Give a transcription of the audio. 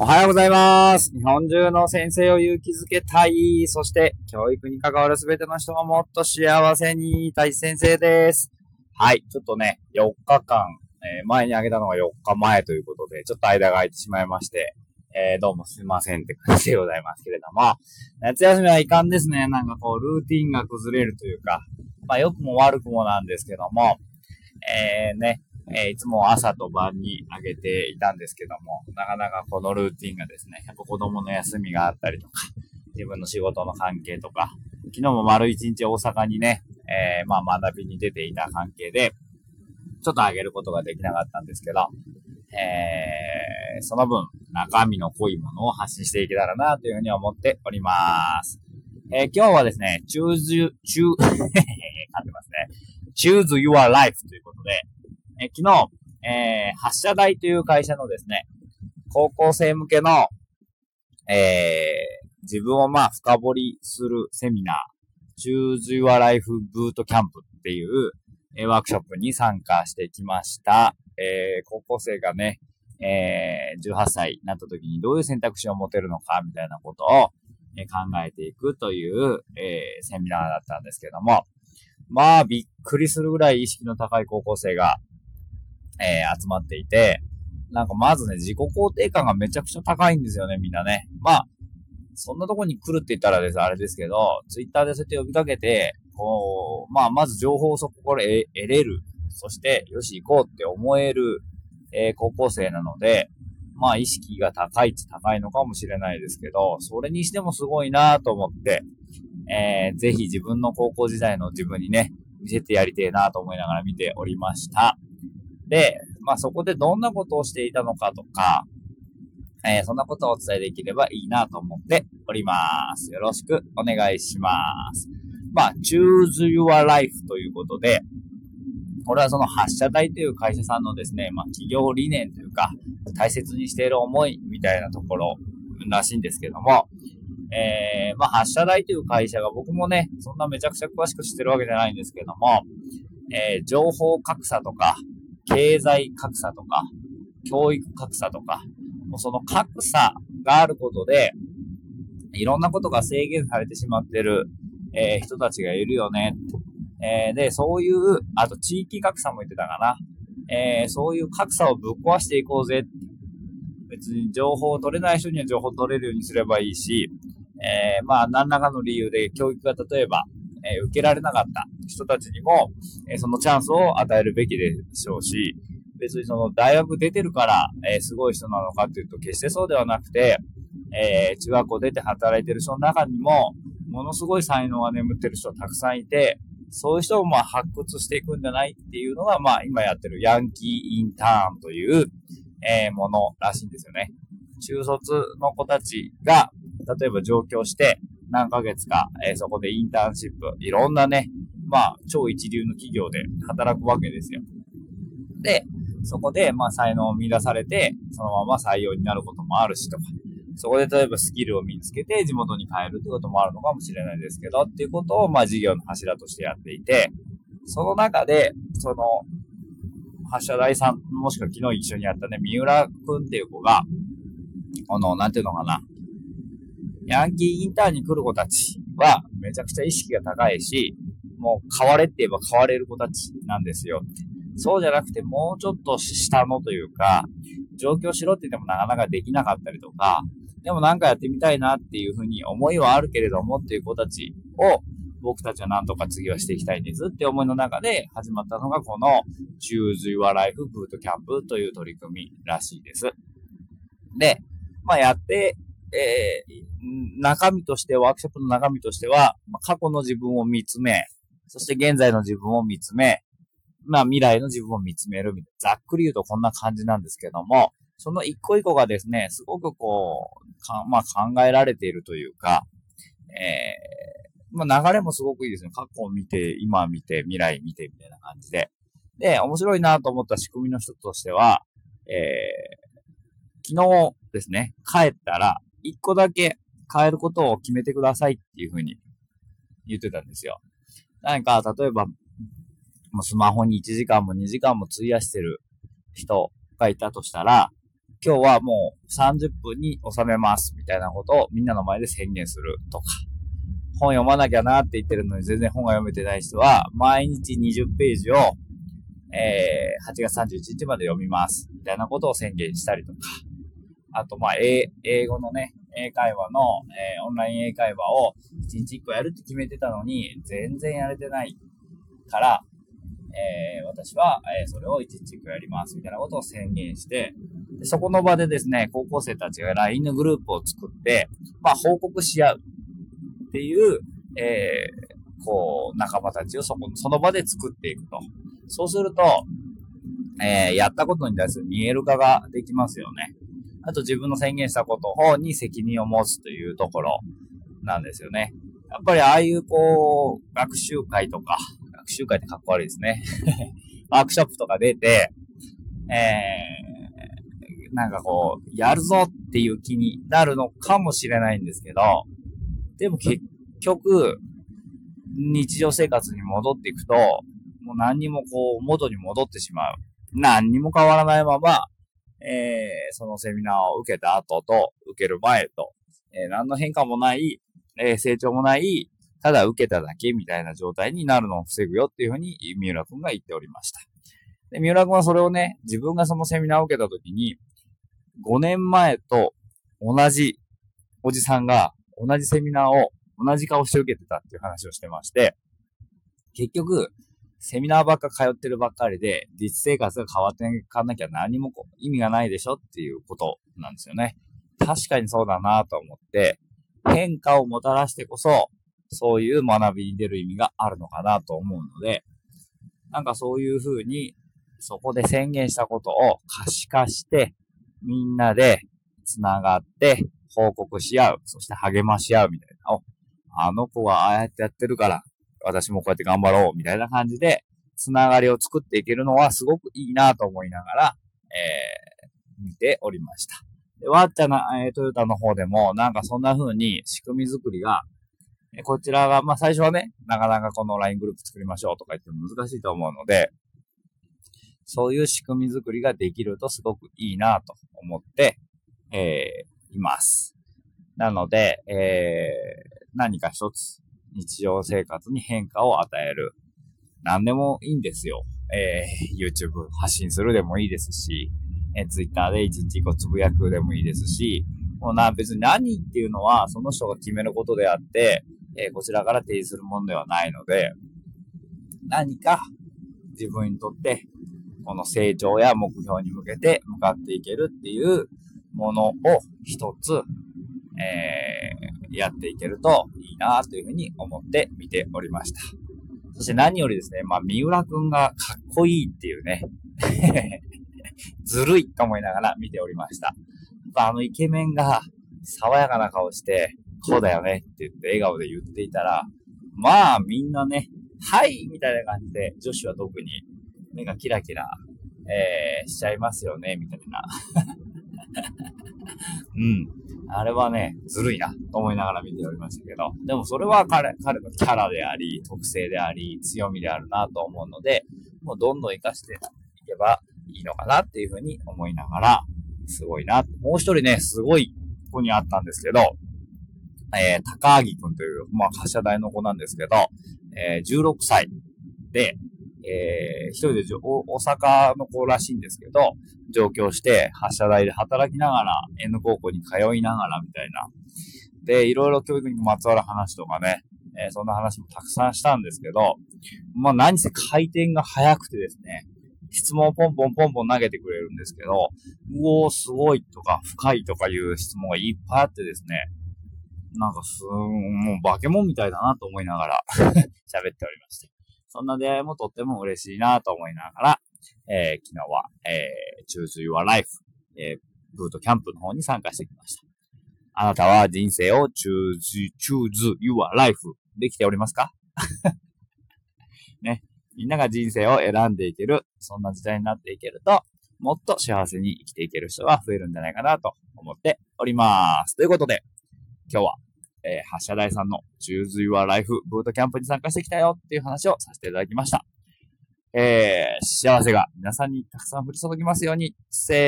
おはようございます。日本中の先生を勇気づけたい。そして、教育に関わるすべての人がもっと幸せにたい先生です。はい。ちょっとね、4日間、えー前にあげたのが4日前ということで、ちょっと間が空いてしまいまして、えーどうもすいませんって感じでございますけれども、夏休みはいかんですね。なんかこう、ルーティンが崩れるというか、まあ良くも悪くもなんですけども、えーね、えーいつも朝と晩にあげていたんですけども、なかなかこのルーティンがですね、やっぱ子供の休みがあったりとか、自分の仕事の関係とか、昨日も丸一日大阪にね、えーまあ学びに出ていた関係で、ちょっとあげることができなかったんですけど、えー、その分、中身の濃いものを発信していけたらなというふうに思っております。えー今日はですね、choose, choose, 噛んでますね。choose your life ということで、え昨日、えー発射台という会社のですね、高校生向けの、えー自分をまあ深掘りするセミナー、Choose Your Life Boot Camp っていう、えーワークショップに参加してきました。えー高校生がね、えー18歳になった時にどういう選択肢を持てるのかみたいなことを、え考えていくという、えセミナーだったんですけども、まあびっくりするぐらい意識の高い高校生が、えー集まっていて、なんかまずね、自己肯定感がめちゃくちゃ高いんですよね、みんなね。まあ、そんなとこに来るって言ったらです、あれですけど、ツイッターでそうやって呼びかけて、こう、まあ、まず情報をそこから得れる。そして、よし、行こうって思える、えー高校生なので、まあ、意識が高いっちゃ高いのかもしれないですけど、それにしてもすごいなと思って、えーぜひ自分の高校時代の自分にね、見せてやりてえなと思いながら見ておりました。で、まあそこでどんなことをしていたのかとか、えーそんなことをお伝えできればいいなと思っております。よろしくお願いします。まあ、choose your life ということで、これはその発射台という会社さんのですね、まあ企業理念というか、大切にしている思いみたいなところらしいんですけども、えー、まあ発射台という会社が僕もね、そんなめちゃくちゃ詳しく知ってるわけじゃないんですけども、えー情報格差とか、経済格差とか、教育格差とか、もうその格差があることで、いろんなことが制限されてしまってる、えー人たちがいるよね。えーで、そういう、あと地域格差も言ってたかな。えーそういう格差をぶっ壊していこうぜ。別に情報を取れない人には情報を取れるようにすればいいし、えーまあ、何らかの理由で教育が例えば、えー受けられなかった人たちにも、えーそのチャンスを与えるべきでしょうし、別にその大学出てるから、えーすごい人なのかっていうと決してそうではなくて、えー中学校出て働いてる人の中にも、ものすごい才能が眠ってる人たくさんいて、そういう人をまあ発掘していくんじゃないっていうのが、まあ今やってるヤンキーインターンという、えーものらしいんですよね。中卒の子たちが、例えば上京して何ヶ月か、えーそこでインターンシップ、いろんなね、まあ超一流の企業で働くわけですよ。で、そこでまあ才能を見出されて、そのまま採用になることもあるしとか、そこで例えばスキルを身につけて地元に帰るってこともあるのかもしれないですけど、っていうことをまあ事業の柱としてやっていて、その中で、その、発射台さん、もしくは昨日一緒にやったね、三浦くんっていう子が、この、なんていうのかな、ヤンキーインターンに来る子たちは、めちゃくちゃ意識が高いし、もう変われって言えば変われる子たちなんですよって。そうじゃなくて、もうちょっと下のというか、上京しろって言ってもなかなかできなかったりとか、でもなんかやってみたいなっていうふうに思いはあるけれどもっていう子たちを、僕たちはなんとか次はしていきたいんですって思いの中で始まったのがこの Choose Your Life Boot Camp という取り組みらしいです。で、まあやって、えー、中身として、ワークショップの中身としては、まあ過去の自分を見つめ、そして現在の自分を見つめ、まあ未来の自分を見つめるみたいな、ざっくり言うとこんな感じなんですけども、その一個一個がですね、すごくこう、かまあ考えられているというか、えー、まあ流れもすごくいいですね。過去を見て、今見て、未来見てみたいな感じで。で、面白いなと思った仕組みの一つとしては、えー、昨日ですね、帰ったら、一個だけ変えることを決めてくださいっていうふうに言ってたんですよ。なんか、例えば、もうスマホに1時間も2時間も費やしてる人がいたとしたら、今日はもう30分に収めますみたいなことをみんなの前で宣言するとか、本読まなきゃなって言ってるのに全然本が読めてない人は、毎日20ページを、えー、8月31日まで読みます。みたいなことを宣言したりとか、あと、まあ、英語のね、英会話の、えー、オンライン英会話を1日1個やるって決めてたのに、全然やれてないから、えー、私は、え、それを1日1個やります、みたいなことを宣言して、でそこの場でですね、高校生たちが LINE のグループを作って、まあ、報告し合うっていう、え、こう、仲間たちをそこ、その場で作っていくと。そうすると、えー、やったことに対する見える化ができますよね。あと自分の宣言したこと方に責任を持つというところなんですよね。やっぱりああいうこう、学習会とか、学習会ってかっこ悪いですね。ワークショップとか出て、えー、なんかこう、やるぞっていう気になるのかもしれないんですけど、でも結局、日常生活に戻っていくと、もう何にもこう、元に戻ってしまう。何にも変わらないまま、えー、そのセミナーを受けた後と、受ける前と、えー、何の変化もない、えー、成長もない、ただ受けただけみたいな状態になるのを防ぐよっていうふうに、三浦くんが言っておりました。で、三浦くんはそれをね、自分がそのセミナーを受けた時に、5年前と同じおじさんが同じセミナーを同じ顔して受けてたっていう話をしてまして、結局、セミナーばっか通ってるばっかりで、実生活が変わっていかなきゃ何も意味がないでしょっていうことなんですよね。確かにそうだなと思って、変化をもたらしてこそ、そういう学びに出る意味があるのかなと思うので、なんかそういうふうに、そこで宣言したことを可視化して、みんなで繋がって報告し合う、そして励まし合うみたいな。お、あの子はああやってやってるから、私もこうやって頑張ろう、みたいな感じで、つながりを作っていけるのはすごくいいなと思いながら、えー、見ておりました。で、ワッチャな、えー、トヨタの方でも、なんかそんな風に仕組み作りが、えこちらが、まあ最初はね、なかなかこの LINE グループ作りましょうとか言っても難しいと思うので、そういう仕組み作りができるとすごくいいなと思って、えー、います。なので、えー、何か一つ日常生活に変化を与える。何でもいいんですよ。えー、YouTube 発信するでもいいですし、えー、Twitter で一日一個つぶやくでもいいですし、もうな、別に何っていうのはその人が決めることであって、えー、こちらから提示するものではないので、何か自分にとってこの成長や目標に向けて向かっていけるっていうものを一つ、えやっていけるといいなというふうに思って見ておりました。そして何よりですね、まあ、三浦くんがかっこいいっていうね ずるいと思いながら見ておりました。あのイケメンが爽やかな顔して、こうだよねって言って笑顔で言っていたら、まあみんなね、はいみたいな感じで、女子は特に目がキラキラ、えー、しちゃいますよね、みたいな。うん。あれはね、ずるいな、と思いながら見ておりましたけど、でもそれは彼、彼のキャラであり、特性であり、強みであるなと思うので、もうどんどん活かしていけばいいのかなっていうふうに思いながら、すごいな。もう一人ね、すごい子にあったんですけど、えー、高木くんという、まあ、発射台の子なんですけど、えー、16歳で、えー、一人で大阪の子らしいんですけど、上京して発射台で働きながら N 高校に通いながらみたいな。で、いろいろ教育にまつわる話とかね、えー、そんな話もたくさんしたんですけど、まあ何せ回転が速くてですね、質問をポンポンポンポン投げてくれるんですけど、うおーすごいとか深いとかいう質問がいっぱいあってですね、なんかすん、もう化け物みたいだなと思いながら 喋っておりました。そんな出会いもとっても嬉しいなと思いながら、えー、昨日は、えー、Choose Your Life、えー、ブートキャンプの方に参加してきました。あなたは人生を choose, choose your life できておりますか？ね。みんなが人生を選んでいける、そんな時代になっていけると、もっと幸せに生きていける人が増えるんじゃないかなと思っております。ということで、今日はえー、発射台さんの中髄はライフブートキャンプに参加してきたよっていう話をさせていただきました。えー、幸せが皆さんにたくさん降り注ぎますように、せー